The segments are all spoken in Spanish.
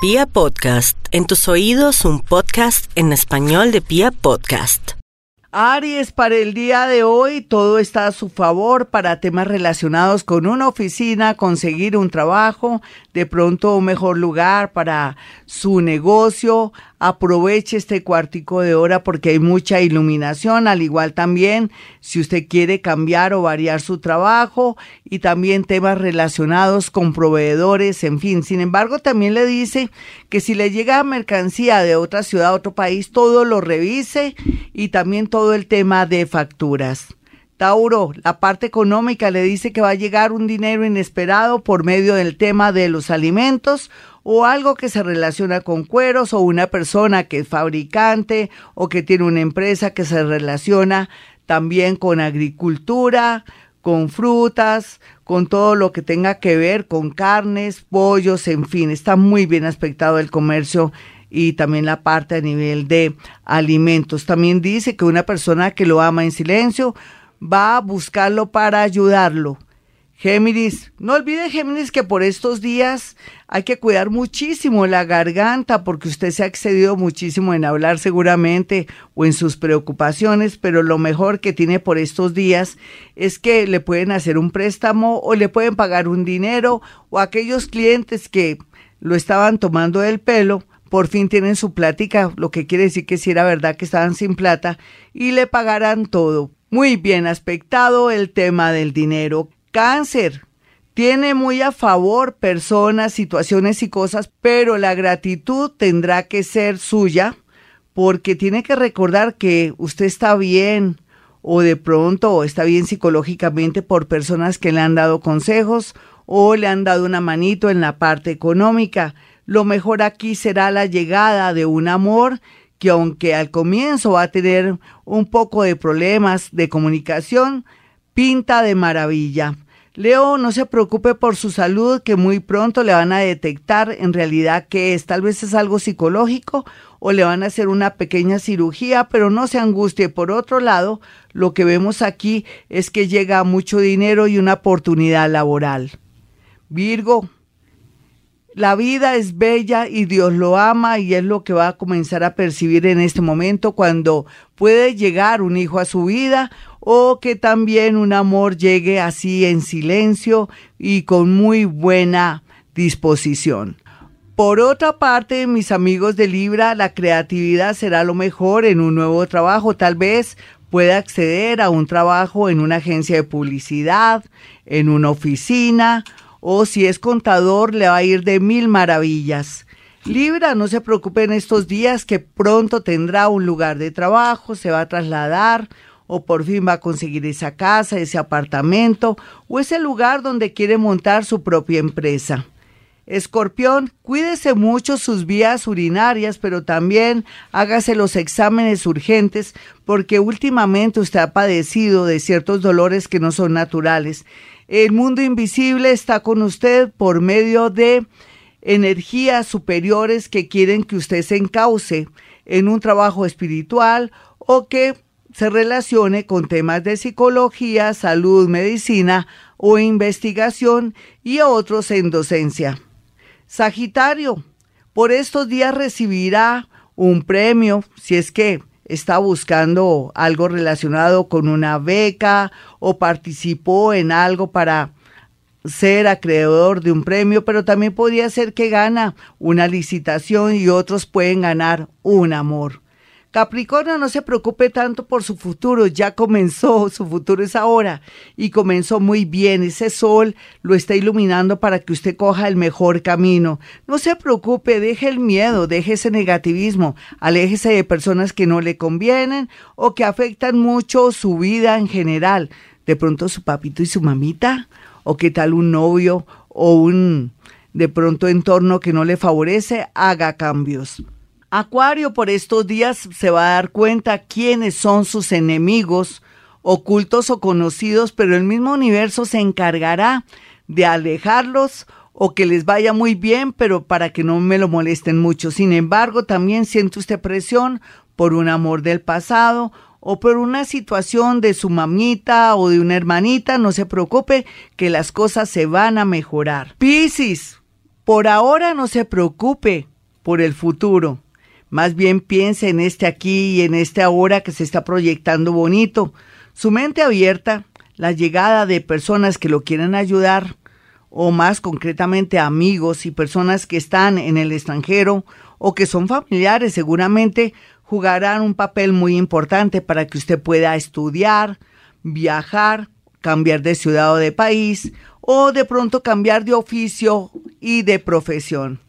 Pia Podcast, en tus oídos un podcast en español de Pia Podcast. Aries, para el día de hoy todo está a su favor para temas relacionados con una oficina, conseguir un trabajo, de pronto un mejor lugar para su negocio. Aproveche este cuartico de hora porque hay mucha iluminación, al igual también si usted quiere cambiar o variar su trabajo y también temas relacionados con proveedores, en fin. Sin embargo, también le dice que si le llega mercancía de otra ciudad, otro país, todo lo revise y también todo el tema de facturas. Tauro, la parte económica le dice que va a llegar un dinero inesperado por medio del tema de los alimentos o algo que se relaciona con cueros o una persona que es fabricante o que tiene una empresa que se relaciona también con agricultura, con frutas, con todo lo que tenga que ver con carnes, pollos, en fin, está muy bien aspectado el comercio y también la parte a nivel de alimentos. También dice que una persona que lo ama en silencio va a buscarlo para ayudarlo. Géminis, no olvide Géminis que por estos días hay que cuidar muchísimo la garganta porque usted se ha excedido muchísimo en hablar seguramente o en sus preocupaciones, pero lo mejor que tiene por estos días es que le pueden hacer un préstamo o le pueden pagar un dinero o aquellos clientes que lo estaban tomando del pelo, por fin tienen su plática, lo que quiere decir que si era verdad que estaban sin plata y le pagarán todo. Muy bien aspectado el tema del dinero. Cáncer. Tiene muy a favor personas, situaciones y cosas, pero la gratitud tendrá que ser suya porque tiene que recordar que usted está bien o de pronto está bien psicológicamente por personas que le han dado consejos o le han dado una manito en la parte económica. Lo mejor aquí será la llegada de un amor que aunque al comienzo va a tener un poco de problemas de comunicación, pinta de maravilla. Leo, no se preocupe por su salud, que muy pronto le van a detectar en realidad que es. Tal vez es algo psicológico o le van a hacer una pequeña cirugía, pero no se angustie. Por otro lado, lo que vemos aquí es que llega mucho dinero y una oportunidad laboral. Virgo, la vida es bella y Dios lo ama y es lo que va a comenzar a percibir en este momento cuando puede llegar un hijo a su vida o que también un amor llegue así en silencio y con muy buena disposición. Por otra parte, mis amigos de Libra, la creatividad será lo mejor en un nuevo trabajo. Tal vez pueda acceder a un trabajo en una agencia de publicidad, en una oficina o si es contador le va a ir de mil maravillas. Libra, no se preocupe en estos días que pronto tendrá un lugar de trabajo, se va a trasladar o por fin va a conseguir esa casa, ese apartamento o ese lugar donde quiere montar su propia empresa. Escorpión, cuídese mucho sus vías urinarias, pero también hágase los exámenes urgentes porque últimamente usted ha padecido de ciertos dolores que no son naturales el mundo invisible está con usted por medio de energías superiores que quieren que usted se encauce en un trabajo espiritual o que se relacione con temas de psicología, salud, medicina o investigación y otros en docencia. Sagitario, por estos días recibirá un premio, si es que está buscando algo relacionado con una beca o participó en algo para ser acreedor de un premio, pero también podría ser que gana una licitación y otros pueden ganar un amor. Capricornio, no se preocupe tanto por su futuro, ya comenzó, su futuro es ahora y comenzó muy bien. Ese sol lo está iluminando para que usted coja el mejor camino. No se preocupe, deje el miedo, deje ese negativismo, aléjese de personas que no le convienen o que afectan mucho su vida en general. De pronto su papito y su mamita, o qué tal un novio o un de pronto entorno que no le favorece, haga cambios. Acuario por estos días se va a dar cuenta quiénes son sus enemigos, ocultos o conocidos, pero el mismo universo se encargará de alejarlos o que les vaya muy bien, pero para que no me lo molesten mucho. Sin embargo, también siente usted presión por un amor del pasado o por una situación de su mamita o de una hermanita, no se preocupe que las cosas se van a mejorar. Piscis, Por ahora no se preocupe por el futuro. Más bien piense en este aquí y en este ahora que se está proyectando bonito. Su mente abierta, la llegada de personas que lo quieren ayudar, o más concretamente amigos y personas que están en el extranjero o que son familiares, seguramente jugarán un papel muy importante para que usted pueda estudiar, viajar, cambiar de ciudad o de país o de pronto cambiar de oficio y de profesión.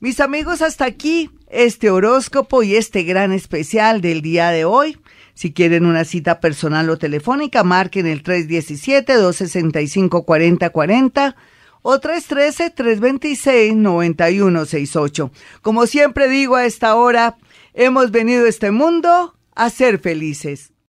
Mis amigos, hasta aquí este horóscopo y este gran especial del día de hoy. Si quieren una cita personal o telefónica, marquen el 317-265-4040 o 313-326-9168. Como siempre digo a esta hora, hemos venido a este mundo a ser felices.